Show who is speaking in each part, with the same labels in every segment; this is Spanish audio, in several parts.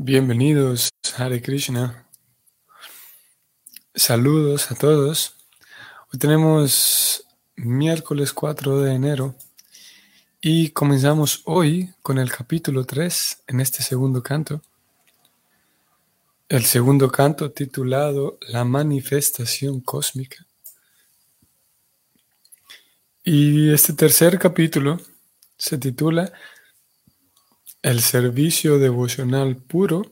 Speaker 1: Bienvenidos, Hare Krishna. Saludos a todos. Hoy tenemos miércoles 4 de enero y comenzamos hoy con el capítulo 3 en este segundo canto. El segundo canto titulado La manifestación cósmica. Y este tercer capítulo se titula el servicio devocional puro,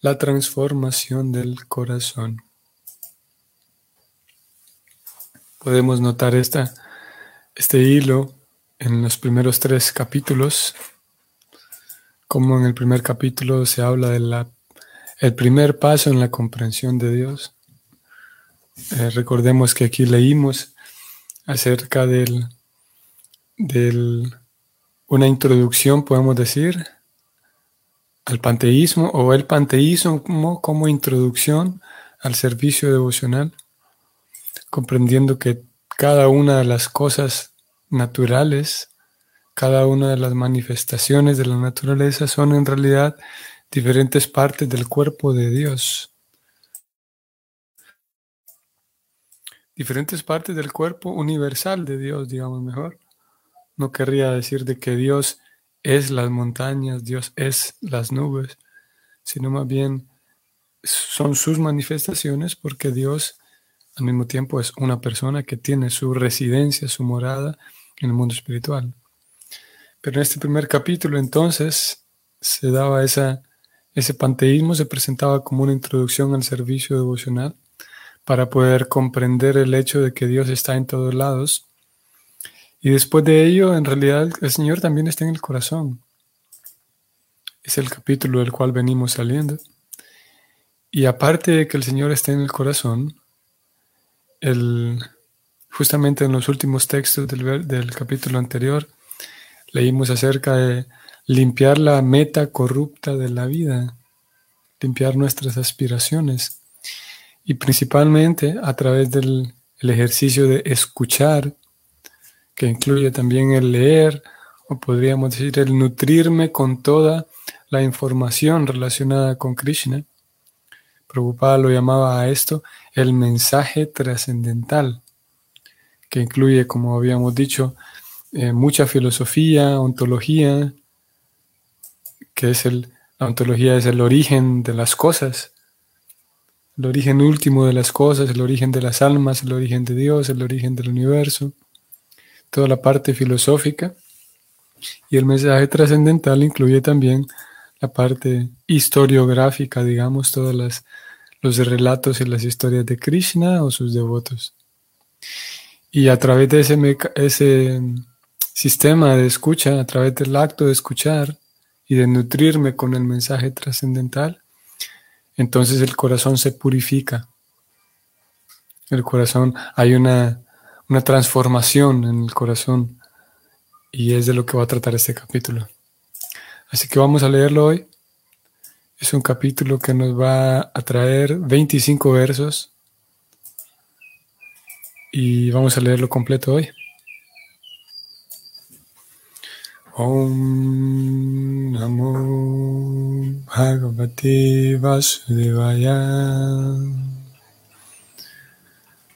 Speaker 1: la transformación del corazón. Podemos notar esta, este hilo en los primeros tres capítulos, como en el primer capítulo se habla del el primer paso en la comprensión de Dios. Eh, recordemos que aquí leímos acerca del, del una introducción, podemos decir, al panteísmo o el panteísmo como, introducción al servicio devocional, comprendiendo que cada una de las cosas naturales, cada una de las manifestaciones de la naturaleza son en realidad diferentes partes del cuerpo de Dios. Diferentes partes del cuerpo universal de Dios, digamos mejor. No querría decir de que Dios es las montañas, Dios es las nubes, sino más bien son sus manifestaciones porque Dios al mismo tiempo es una persona que tiene su residencia, su morada en el mundo espiritual. Pero en este primer capítulo entonces se daba esa, ese panteísmo, se presentaba como una introducción al servicio devocional para poder comprender el hecho de que Dios está en todos lados y después de ello, en realidad, el Señor también está en el corazón. Es el capítulo del cual venimos saliendo. Y aparte de que el Señor está en el corazón, el, justamente en los últimos textos del, del capítulo anterior, leímos acerca de limpiar la meta corrupta de la vida, limpiar nuestras aspiraciones y principalmente a través del ejercicio de escuchar que incluye también el leer, o podríamos decir el nutrirme con toda la información relacionada con Krishna. Prabhupada lo llamaba a esto el mensaje trascendental, que incluye, como habíamos dicho, eh, mucha filosofía, ontología, que es el, la ontología es el origen de las cosas, el origen último de las cosas, el origen de las almas, el origen de Dios, el origen del universo toda la parte filosófica y el mensaje trascendental incluye también la parte historiográfica, digamos, todos los relatos y las historias de Krishna o sus devotos. Y a través de ese, ese sistema de escucha, a través del acto de escuchar y de nutrirme con el mensaje trascendental, entonces el corazón se purifica. El corazón, hay una una transformación en el corazón y es de lo que va a tratar este capítulo. Así que vamos a leerlo hoy. Es un capítulo que nos va a traer 25 versos y vamos a leerlo completo hoy. Om Namo Vasudevaya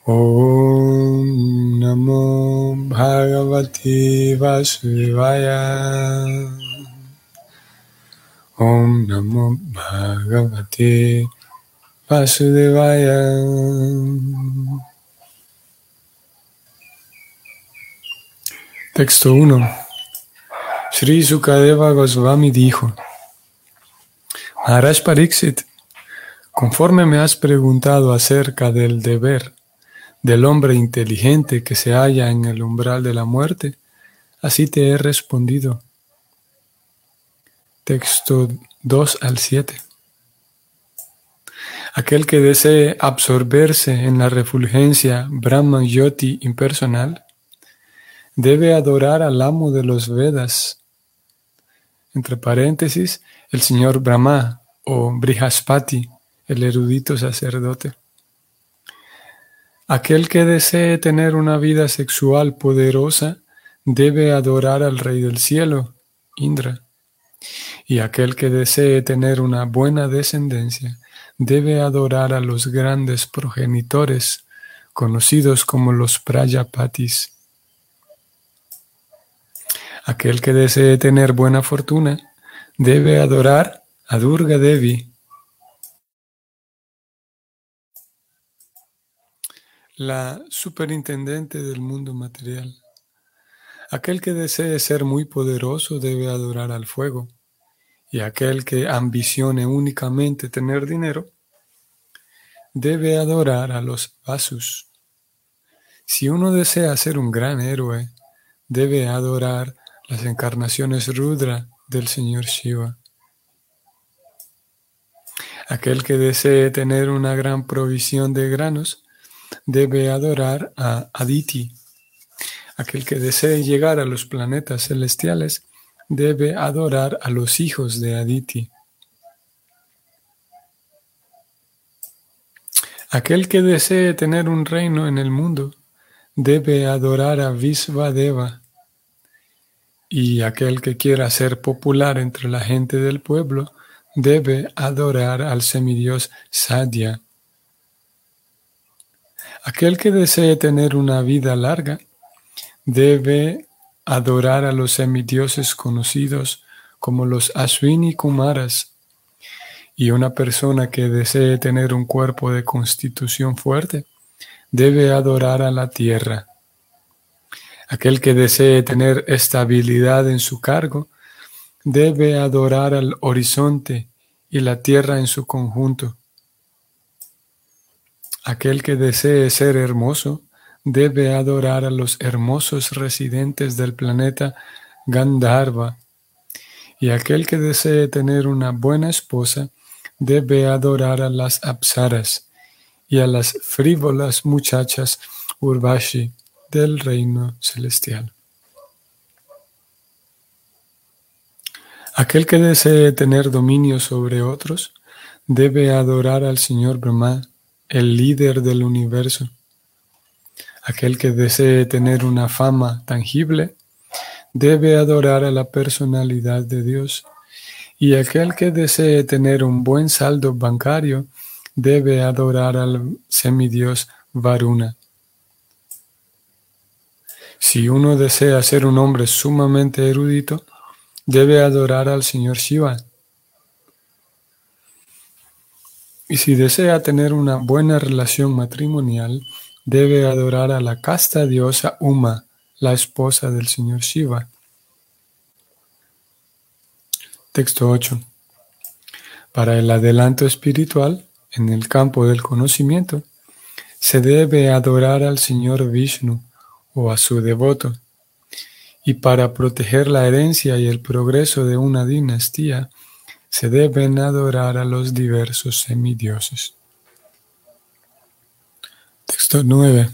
Speaker 1: Om Namo Bhagavati Vasudevaya. Om Namo Bhagavati Vasudevaya. Texto 1 Sri Sukadeva Goswami dijo Maharaj Pariksit, conforme me has preguntado acerca del deber del hombre inteligente que se halla en el umbral de la muerte, así te he respondido. Texto 2 al 7. Aquel que desee absorberse en la refulgencia Brahman Yoti impersonal, debe adorar al amo de los Vedas, entre paréntesis, el señor Brahma o Brihaspati, el erudito sacerdote. Aquel que desee tener una vida sexual poderosa debe adorar al Rey del Cielo, Indra. Y aquel que desee tener una buena descendencia debe adorar a los grandes progenitores, conocidos como los Prayapatis. Aquel que desee tener buena fortuna debe adorar a Durga Devi. La superintendente del mundo material. Aquel que desee ser muy poderoso debe adorar al fuego, y aquel que ambicione únicamente tener dinero debe adorar a los vasus. Si uno desea ser un gran héroe, debe adorar las encarnaciones Rudra del Señor Shiva. Aquel que desee tener una gran provisión de granos debe adorar a Aditi. Aquel que desee llegar a los planetas celestiales debe adorar a los hijos de Aditi. Aquel que desee tener un reino en el mundo debe adorar a Visvadeva. Y aquel que quiera ser popular entre la gente del pueblo debe adorar al semidios Sadhya. Aquel que desee tener una vida larga debe adorar a los semidioses conocidos como los Aswini Kumaras. Y una persona que desee tener un cuerpo de constitución fuerte debe adorar a la tierra. Aquel que desee tener estabilidad en su cargo debe adorar al horizonte y la tierra en su conjunto. Aquel que desee ser hermoso debe adorar a los hermosos residentes del planeta Gandharva. Y aquel que desee tener una buena esposa debe adorar a las apsaras y a las frívolas muchachas Urvashi del reino celestial. Aquel que desee tener dominio sobre otros debe adorar al Señor Brahma el líder del universo. Aquel que desee tener una fama tangible debe adorar a la personalidad de Dios. Y aquel que desee tener un buen saldo bancario debe adorar al semidios Varuna. Si uno desea ser un hombre sumamente erudito, debe adorar al Señor Shiva. Y si desea tener una buena relación matrimonial, debe adorar a la casta diosa Uma, la esposa del señor Shiva. Texto 8. Para el adelanto espiritual, en el campo del conocimiento, se debe adorar al señor Vishnu o a su devoto. Y para proteger la herencia y el progreso de una dinastía, se deben adorar a los diversos semidioses. Texto 9.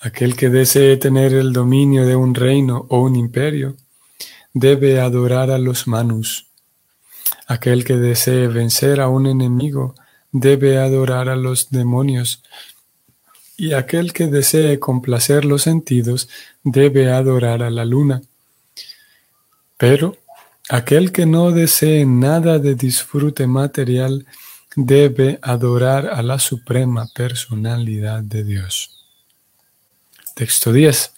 Speaker 1: Aquel que desee tener el dominio de un reino o un imperio debe adorar a los manus. Aquel que desee vencer a un enemigo debe adorar a los demonios. Y aquel que desee complacer los sentidos debe adorar a la luna. Pero Aquel que no desee nada de disfrute material debe adorar a la suprema personalidad de Dios. Texto 10.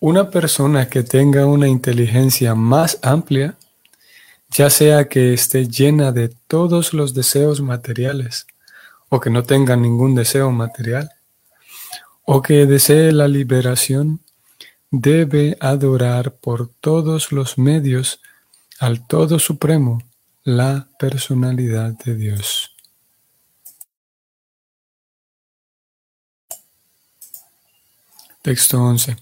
Speaker 1: Una persona que tenga una inteligencia más amplia, ya sea que esté llena de todos los deseos materiales o que no tenga ningún deseo material, o que desee la liberación, debe adorar por todos los medios al Todo Supremo, la personalidad de Dios. Texto 11.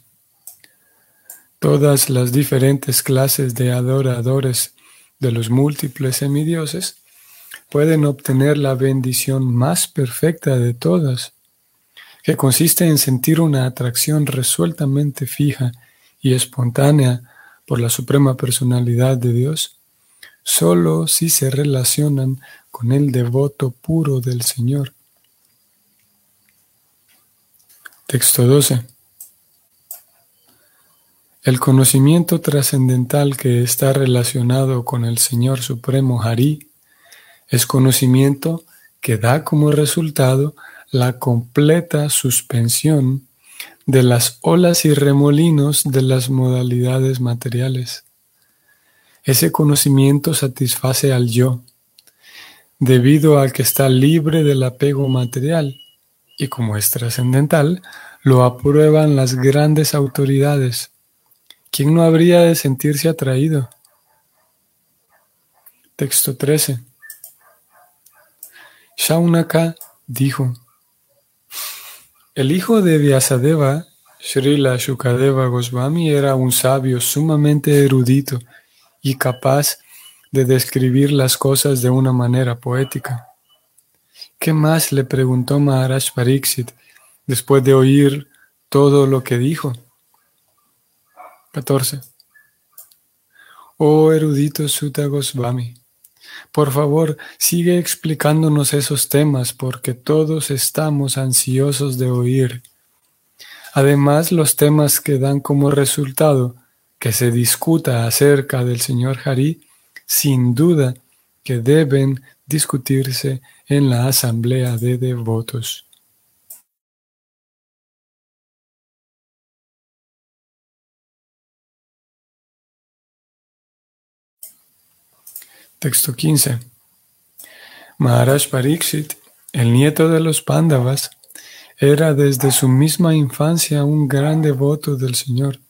Speaker 1: Todas las diferentes clases de adoradores de los múltiples semidioses pueden obtener la bendición más perfecta de todas, que consiste en sentir una atracción resueltamente fija y espontánea por la suprema personalidad de Dios, solo si se relacionan con el devoto puro del Señor. Texto 12. El conocimiento trascendental que está relacionado con el Señor Supremo Hari es conocimiento que da como resultado la completa suspensión de las olas y remolinos de las modalidades materiales. Ese conocimiento satisface al yo, debido a que está libre del apego material, y como es trascendental, lo aprueban las grandes autoridades. ¿Quién no habría de sentirse atraído? Texto 13. Shaunaka dijo, el hijo de Vyasadeva, Srila Shukadeva Goswami, era un sabio sumamente erudito y capaz de describir las cosas de una manera poética. ¿Qué más le preguntó Maharaj Pariksit después de oír todo lo que dijo? 14. Oh erudito Sutta Goswami, por favor, sigue explicándonos esos temas porque todos estamos ansiosos de oír. Además, los temas que dan como resultado que se discuta acerca del señor Hari, sin duda que deben discutirse en la asamblea de devotos. Texto 15. Maharaj Pariksit, el nieto de los Pándavas, era desde su misma infancia un gran devoto del Señor.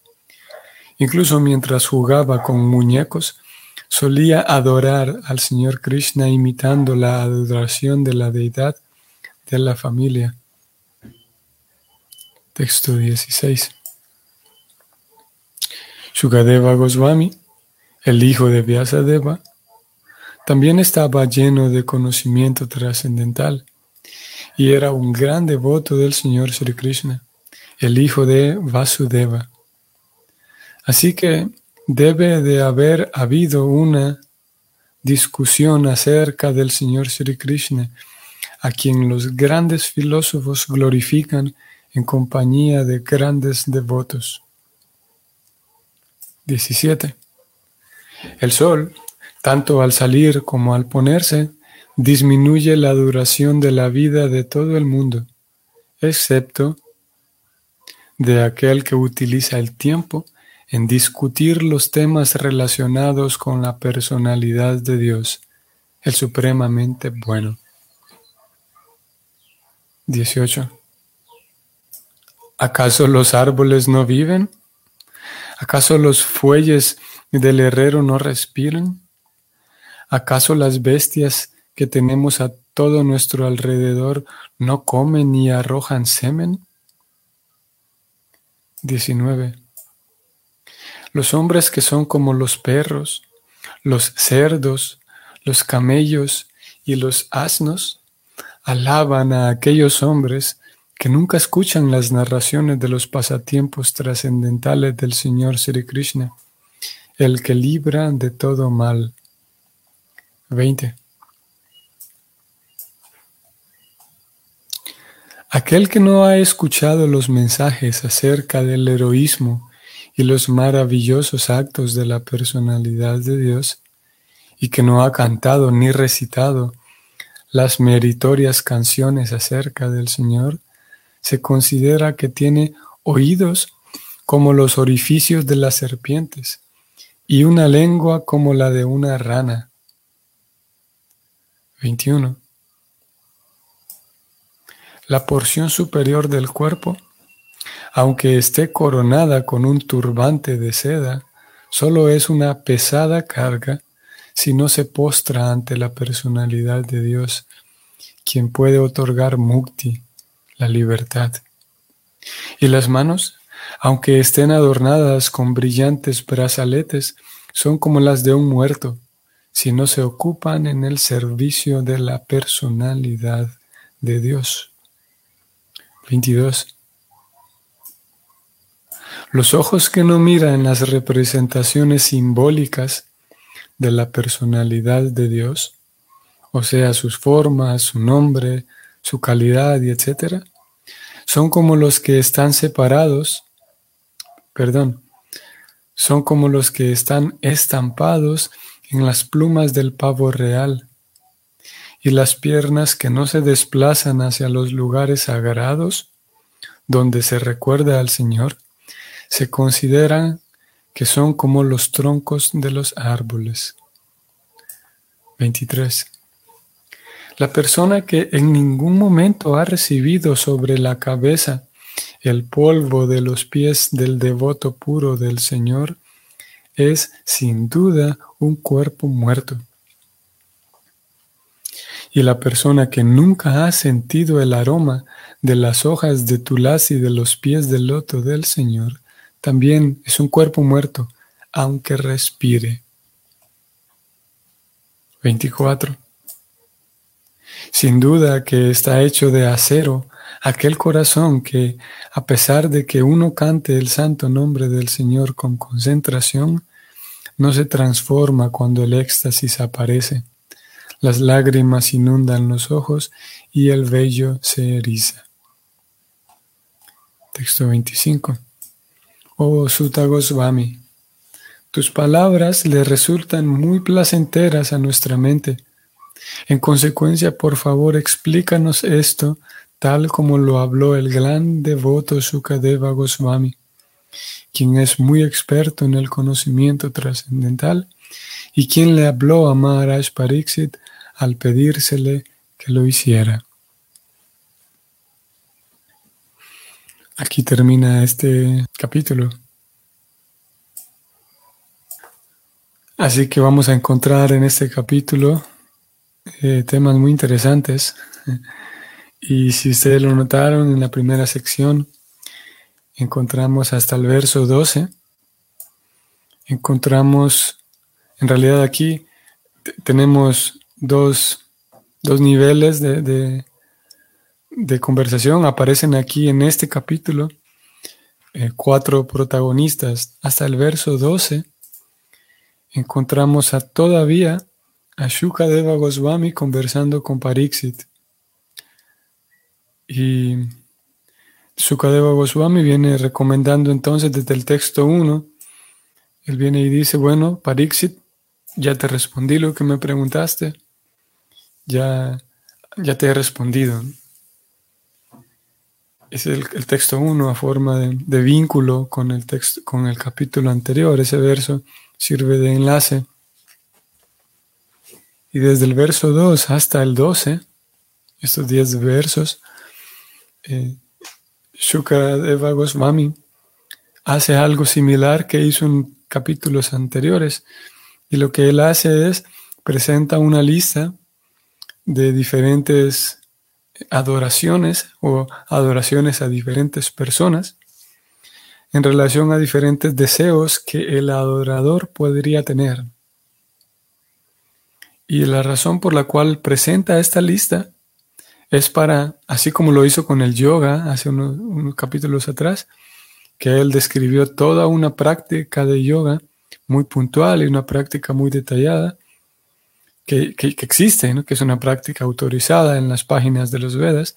Speaker 1: Incluso mientras jugaba con muñecos, solía adorar al Señor Krishna imitando la adoración de la deidad de la familia. Texto 16. Shukadeva Goswami, el hijo de Vyasadeva, también estaba lleno de conocimiento trascendental y era un gran devoto del Señor Sri Krishna, el hijo de Vasudeva. Así que debe de haber habido una discusión acerca del Señor Sri Krishna, a quien los grandes filósofos glorifican en compañía de grandes devotos. 17. El sol tanto al salir como al ponerse, disminuye la duración de la vida de todo el mundo, excepto de aquel que utiliza el tiempo en discutir los temas relacionados con la personalidad de Dios, el supremamente bueno. 18. ¿Acaso los árboles no viven? ¿Acaso los fuelles del herrero no respiran? ¿Acaso las bestias que tenemos a todo nuestro alrededor no comen ni arrojan semen? 19. Los hombres que son como los perros, los cerdos, los camellos y los asnos, alaban a aquellos hombres que nunca escuchan las narraciones de los pasatiempos trascendentales del Señor Sri Krishna, el que libra de todo mal. 20. Aquel que no ha escuchado los mensajes acerca del heroísmo y los maravillosos actos de la personalidad de Dios, y que no ha cantado ni recitado las meritorias canciones acerca del Señor, se considera que tiene oídos como los orificios de las serpientes y una lengua como la de una rana 21. La porción superior del cuerpo, aunque esté coronada con un turbante de seda, solo es una pesada carga si no se postra ante la personalidad de Dios, quien puede otorgar mukti, la libertad. Y las manos, aunque estén adornadas con brillantes brazaletes, son como las de un muerto, si no se ocupan en el servicio de la personalidad de Dios. 22. Los ojos que no miran las representaciones simbólicas de la personalidad de Dios, o sea, sus formas, su nombre, su calidad etc., son como los que están separados, perdón, son como los que están estampados en las plumas del pavo real, y las piernas que no se desplazan hacia los lugares sagrados, donde se recuerda al Señor, se consideran que son como los troncos de los árboles. 23. La persona que en ningún momento ha recibido sobre la cabeza el polvo de los pies del devoto puro del Señor es sin duda un cuerpo muerto. Y la persona que nunca ha sentido el aroma de las hojas de tulasi de los pies del loto del Señor también es un cuerpo muerto, aunque respire. 24. Sin duda que está hecho de acero aquel corazón que, a pesar de que uno cante el santo nombre del Señor con concentración, no se transforma cuando el éxtasis aparece. Las lágrimas inundan los ojos y el vello se eriza. Texto 25. Oh Sutta Goswami, tus palabras le resultan muy placenteras a nuestra mente. En consecuencia, por favor, explícanos esto tal como lo habló el gran devoto Sukadeva Goswami, quien es muy experto en el conocimiento trascendental y quien le habló a Maharaj Pariksit al pedírsele que lo hiciera. Aquí termina este capítulo. Así que vamos a encontrar en este capítulo eh, temas muy interesantes. Y si ustedes lo notaron en la primera sección, encontramos hasta el verso 12. Encontramos, en realidad aquí tenemos dos, niveles de, de, conversación. Aparecen aquí en este capítulo eh, cuatro protagonistas. Hasta el verso 12 encontramos a todavía a Shukadeva Goswami conversando con Pariksit. Y Sukadeva Goswami viene recomendando entonces desde el texto 1, él viene y dice, bueno, Pariksit, ya te respondí lo que me preguntaste, ya, ya te he respondido. Es el, texto 1 a forma de, vínculo con el, texto, con el capítulo anterior, ese verso sirve de enlace. Y desde el verso 2 hasta el 12, estos 10 versos, eh, Shukadeva Goswami hace algo similar que hizo en capítulos anteriores. Y lo que él hace es presenta una lista de diferentes adoraciones o adoraciones a diferentes personas en relación a diferentes deseos que el adorador podría tener. Y la razón por la cual presenta esta lista es para, así como lo hizo con el yoga hace unos, capítulos atrás, que él describió toda una práctica de yoga muy puntual y una práctica muy detallada que, existe, que es una práctica autorizada en las páginas de los Vedas,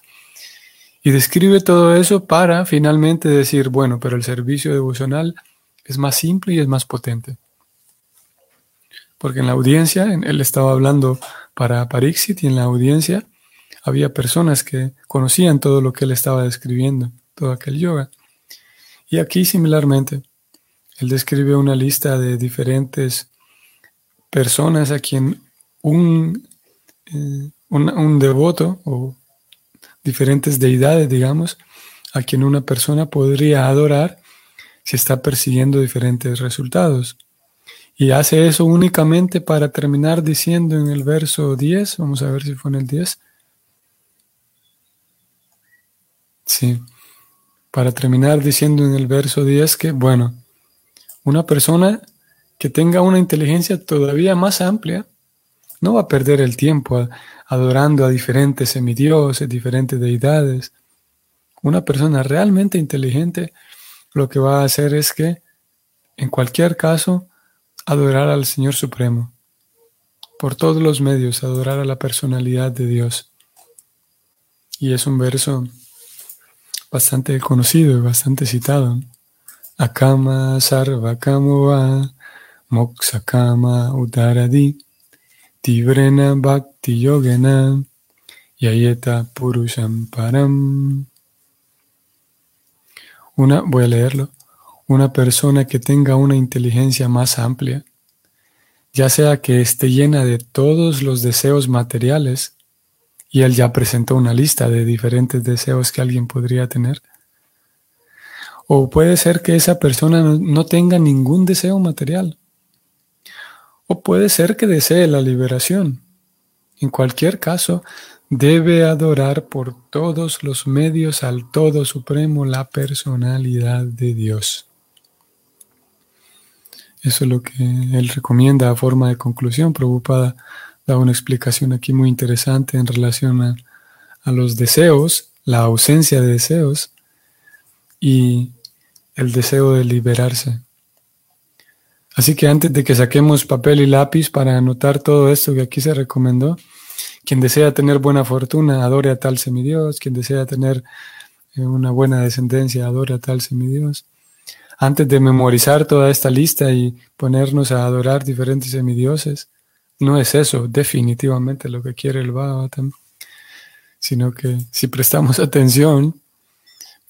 Speaker 1: y describe todo eso para finalmente decir, bueno, pero el servicio devocional es más simple y es más potente. Porque en la audiencia, él estaba hablando para Parixit y en la audiencia había personas que conocían todo lo que él estaba describiendo, todo aquel yoga. Y aquí similarmente, él describe una lista de diferentes personas a quien un, eh, un, devoto o diferentes deidades, digamos, a quien una persona podría adorar si está persiguiendo diferentes resultados. Y hace eso únicamente para terminar diciendo en el verso 10, vamos a ver si fue en el 10, Sí. Para terminar diciendo en el verso 10 que, bueno, una persona que tenga una inteligencia todavía más amplia no va a perder el tiempo adorando a diferentes semidioses, diferentes deidades. Una persona realmente inteligente lo que va a hacer es que, en cualquier caso, adorar al Señor Supremo. Por todos los medios, adorar a la personalidad de Dios. Y es un verso bastante conocido y bastante citado. Akama Sarvakamuva Moksakama Udaradi Tivrena Bhakti Yogena Yayeta Purusham Param. Una, voy a leerlo. Una persona que tenga una inteligencia más amplia, ya sea que esté llena de todos los deseos materiales, y él ya presentó una lista de diferentes deseos que alguien podría tener, o puede ser que esa persona no, tenga ningún deseo material. O puede ser que desee la liberación. En cualquier caso, debe adorar por todos los medios al Todo Supremo, la personalidad de Dios. Eso es lo que él recomienda a forma de conclusión. Prabhupada da una explicación aquí muy interesante en relación a, a los deseos, la ausencia de deseos y el deseo de liberarse. Así que antes de que saquemos papel y lápiz para anotar todo esto que aquí se recomendó, quien desea tener buena fortuna, adore a tal semidios. Quien desea tener eh, una buena descendencia, adore a tal semidios. Antes de memorizar toda esta lista y ponernos a adorar diferentes semidioses, no es eso definitivamente lo que quiere el Bhagavatam, sino que si prestamos atención,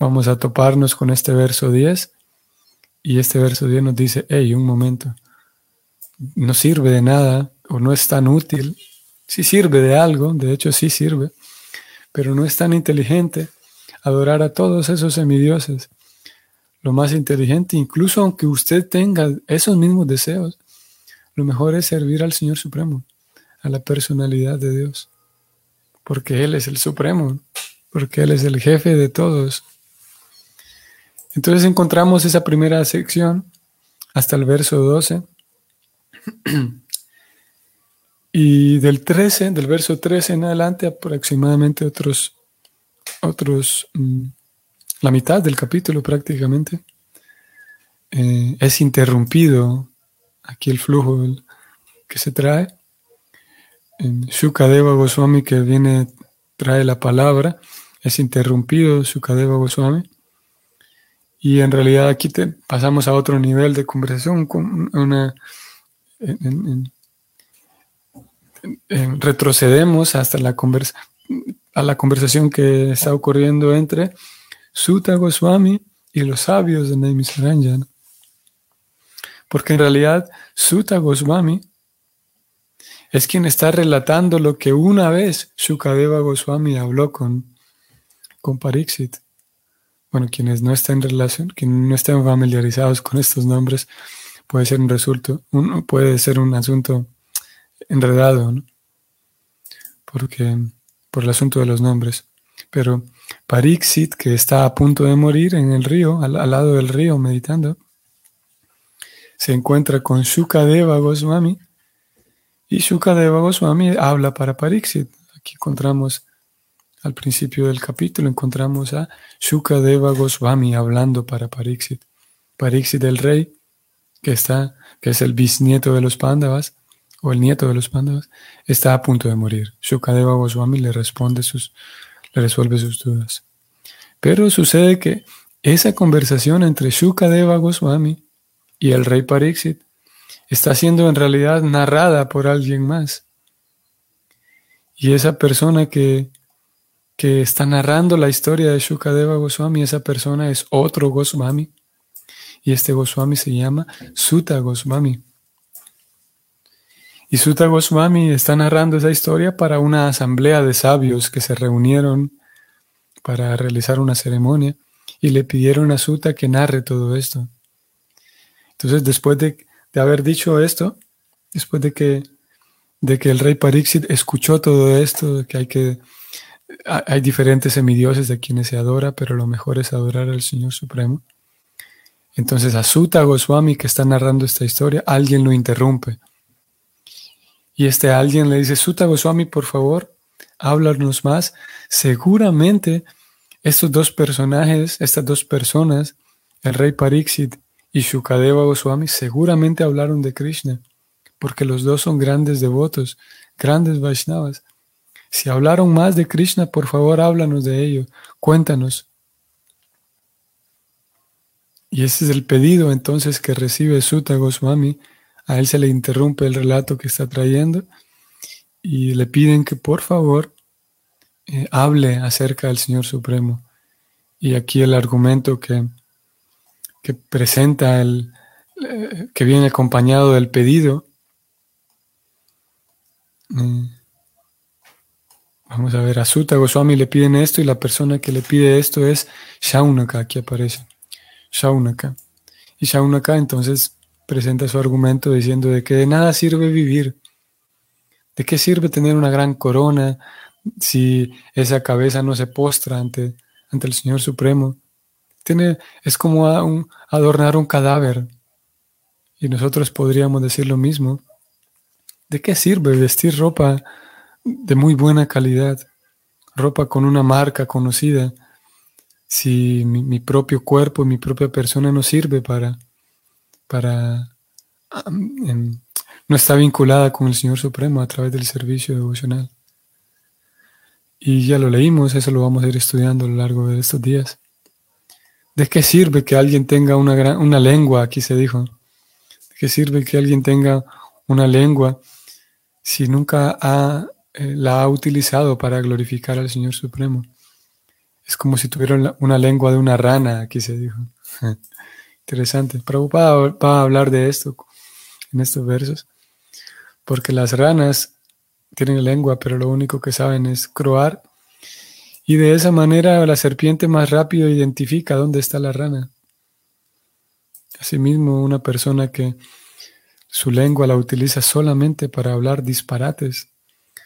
Speaker 1: Vamos a toparnos con este verso 10 y este verso 10 nos dice, hey, un momento, no sirve de nada o no es tan útil. Sí sirve de algo, de hecho sí sirve, pero no es tan inteligente adorar a todos esos semidioses. Lo más inteligente, incluso aunque usted tenga esos mismos deseos, lo mejor es servir al Señor Supremo, a la personalidad de Dios, porque Él es el Supremo, porque Él es el jefe de todos. Entonces encontramos esa primera sección hasta el verso 12. Y del 13, del verso 13 en adelante, aproximadamente otros, otros, mm, la mitad del capítulo prácticamente, eh, es interrumpido aquí el flujo que se trae. Shukadeva Goswami que viene, trae la palabra, es interrumpido Shukadeva Goswami y en realidad aquí te, pasamos a otro nivel de conversación, con una, retrocedemos hasta la, conversa, a la conversación que está ocurriendo entre Sutta Goswami y los sabios de Naimisaranja. Porque en realidad Sutta Goswami es quien está relatando lo que una vez Shukadeva Goswami habló con, con Pariksit bueno, quienes no estén en relación, quienes no estén familiarizados con estos nombres, puede ser un puede ser un asunto enredado, ¿no? Porque, por el asunto de los nombres. Pero Parixit, que está a punto de morir en el río, al, lado del río, meditando, se encuentra con Shukadeva Goswami, y Shukadeva Goswami habla para Parixit. Aquí encontramos al principio del capítulo encontramos a Shukadeva Goswami hablando para Pariksit. Pariksit el rey, que está, que es el bisnieto de los Pandavas, o el nieto de los Pandavas, está a punto de morir. Shukadeva Goswami le responde sus, le resuelve sus dudas. Pero sucede que esa conversación entre Shukadeva Goswami y el rey Pariksit está siendo en realidad narrada por alguien más. Y esa persona que que está narrando la historia de Shukadeva Goswami, esa persona es otro Goswami. Y este Goswami se llama Sutta Goswami. Y Sutta Goswami está narrando esa historia para una asamblea de sabios que se reunieron para realizar una ceremonia y le pidieron a Sutta que narre todo esto. Entonces, después de, haber dicho esto, después de que, de que el rey Pariksit escuchó todo esto, que hay que hay diferentes semidioses de quienes se adora, pero lo mejor es adorar al Señor Supremo. Entonces a Sutta Goswami que está narrando esta historia, alguien lo interrumpe. Y este alguien le dice, Sutta Goswami, por favor, háblanos más. Seguramente estos dos personajes, estas dos personas, el rey Pariksit y Shukadeva Goswami, seguramente hablaron de Krishna, porque los dos son grandes devotos, grandes Vaishnavas. Si hablaron más de Krishna, por favor háblanos de ello. Cuéntanos. Y ese es el pedido entonces que recibe Sutta Goswami. A él se le interrumpe el relato que está trayendo y le piden que por favor eh, hable acerca del Señor Supremo. Y aquí el argumento que, que presenta el, eh, que viene acompañado del pedido. Eh, vamos a ver, a Sutta Goswami le piden esto y la persona que le pide esto es Shaunaka, aquí aparece. Shaunaka. Y Shaunaka entonces presenta su argumento diciendo de que de nada sirve vivir. ¿De qué sirve tener una gran corona si esa cabeza no se postra ante, ante el Señor Supremo? Tiene, es como adornar un cadáver. Y nosotros podríamos decir lo mismo. ¿De qué sirve vestir ropa de muy buena calidad? Ropa con una marca conocida. Si mi, propio cuerpo, mi propia persona no sirve para, para, no está vinculada con el Señor Supremo a través del servicio devocional. Y ya lo leímos, eso lo vamos a ir estudiando a lo largo de estos días. ¿De qué sirve que alguien tenga una, una lengua? Aquí se dijo qué sirve que alguien tenga una lengua si nunca eh, la ha utilizado para glorificar al Señor Supremo? Es como si tuviera una lengua de una rana, aquí se dijo. Interesante. Prabhupada va a hablar de esto en estos versos, porque las ranas tienen lengua, pero lo único que saben es croar, y de esa manera la serpiente más rápido identifica dónde está la rana. Asimismo, una persona que su lengua la utiliza solamente para hablar disparates,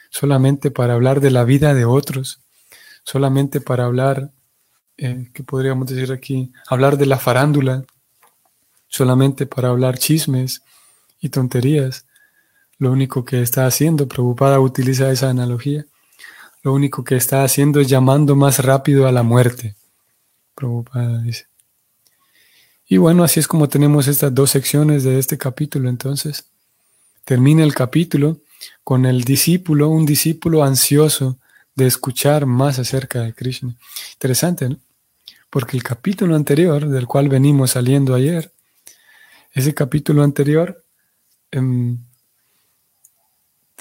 Speaker 1: solamente para hablar de la vida de otros, solamente para hablar, eh, ¿qué podríamos decir aquí? Hablar de la farándula, solamente para hablar chismes y tonterías. Lo único que está haciendo, preocupada utiliza esa analogía, lo único que está haciendo es llamando más rápido a la muerte. Preocupada dice. Y bueno, así es como tenemos estas dos secciones de este capítulo. Entonces, termina el capítulo con el discípulo, un discípulo ansioso de escuchar más acerca de Krishna. Interesante, ¿no? Porque el capítulo anterior, del cual venimos saliendo ayer, ese capítulo anterior em,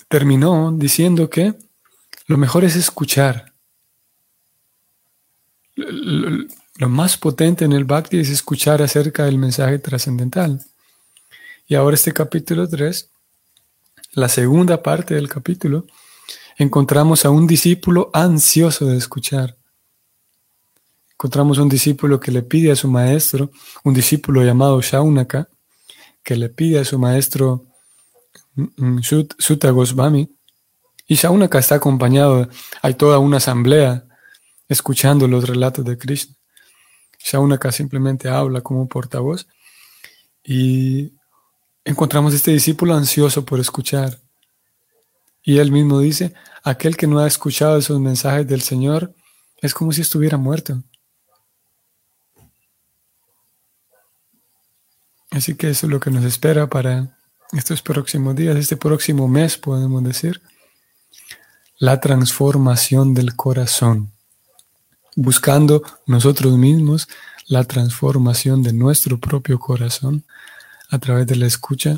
Speaker 1: terminó diciendo que lo mejor es escuchar. Lo más potente en el Bhakti es escuchar acerca del mensaje trascendental. Y ahora este capítulo 3, la segunda parte del capítulo, encontramos a un discípulo ansioso de escuchar. Encontramos un discípulo que le pide a su maestro, un discípulo llamado Shaunaka, que le pide a su maestro mm, mm, Sutta Goswami. Y Shaunaka está acompañado, hay toda una asamblea escuchando los relatos de Krishna. Shaunaka simplemente habla como portavoz y encontramos este discípulo ansioso por escuchar. Y él mismo dice, aquel que no ha escuchado esos mensajes del Señor es como si estuviera muerto. Así que eso es lo que nos espera para estos próximos días, este próximo mes, podemos decir. La transformación del corazón buscando nosotros mismos la transformación de nuestro propio corazón a través de la escucha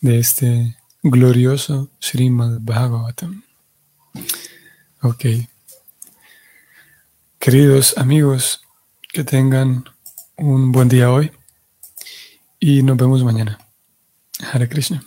Speaker 1: de este glorioso Srimad Bhagavatam. Ok. Queridos amigos, que tengan un buen día hoy y nos vemos mañana. Hare Krishna.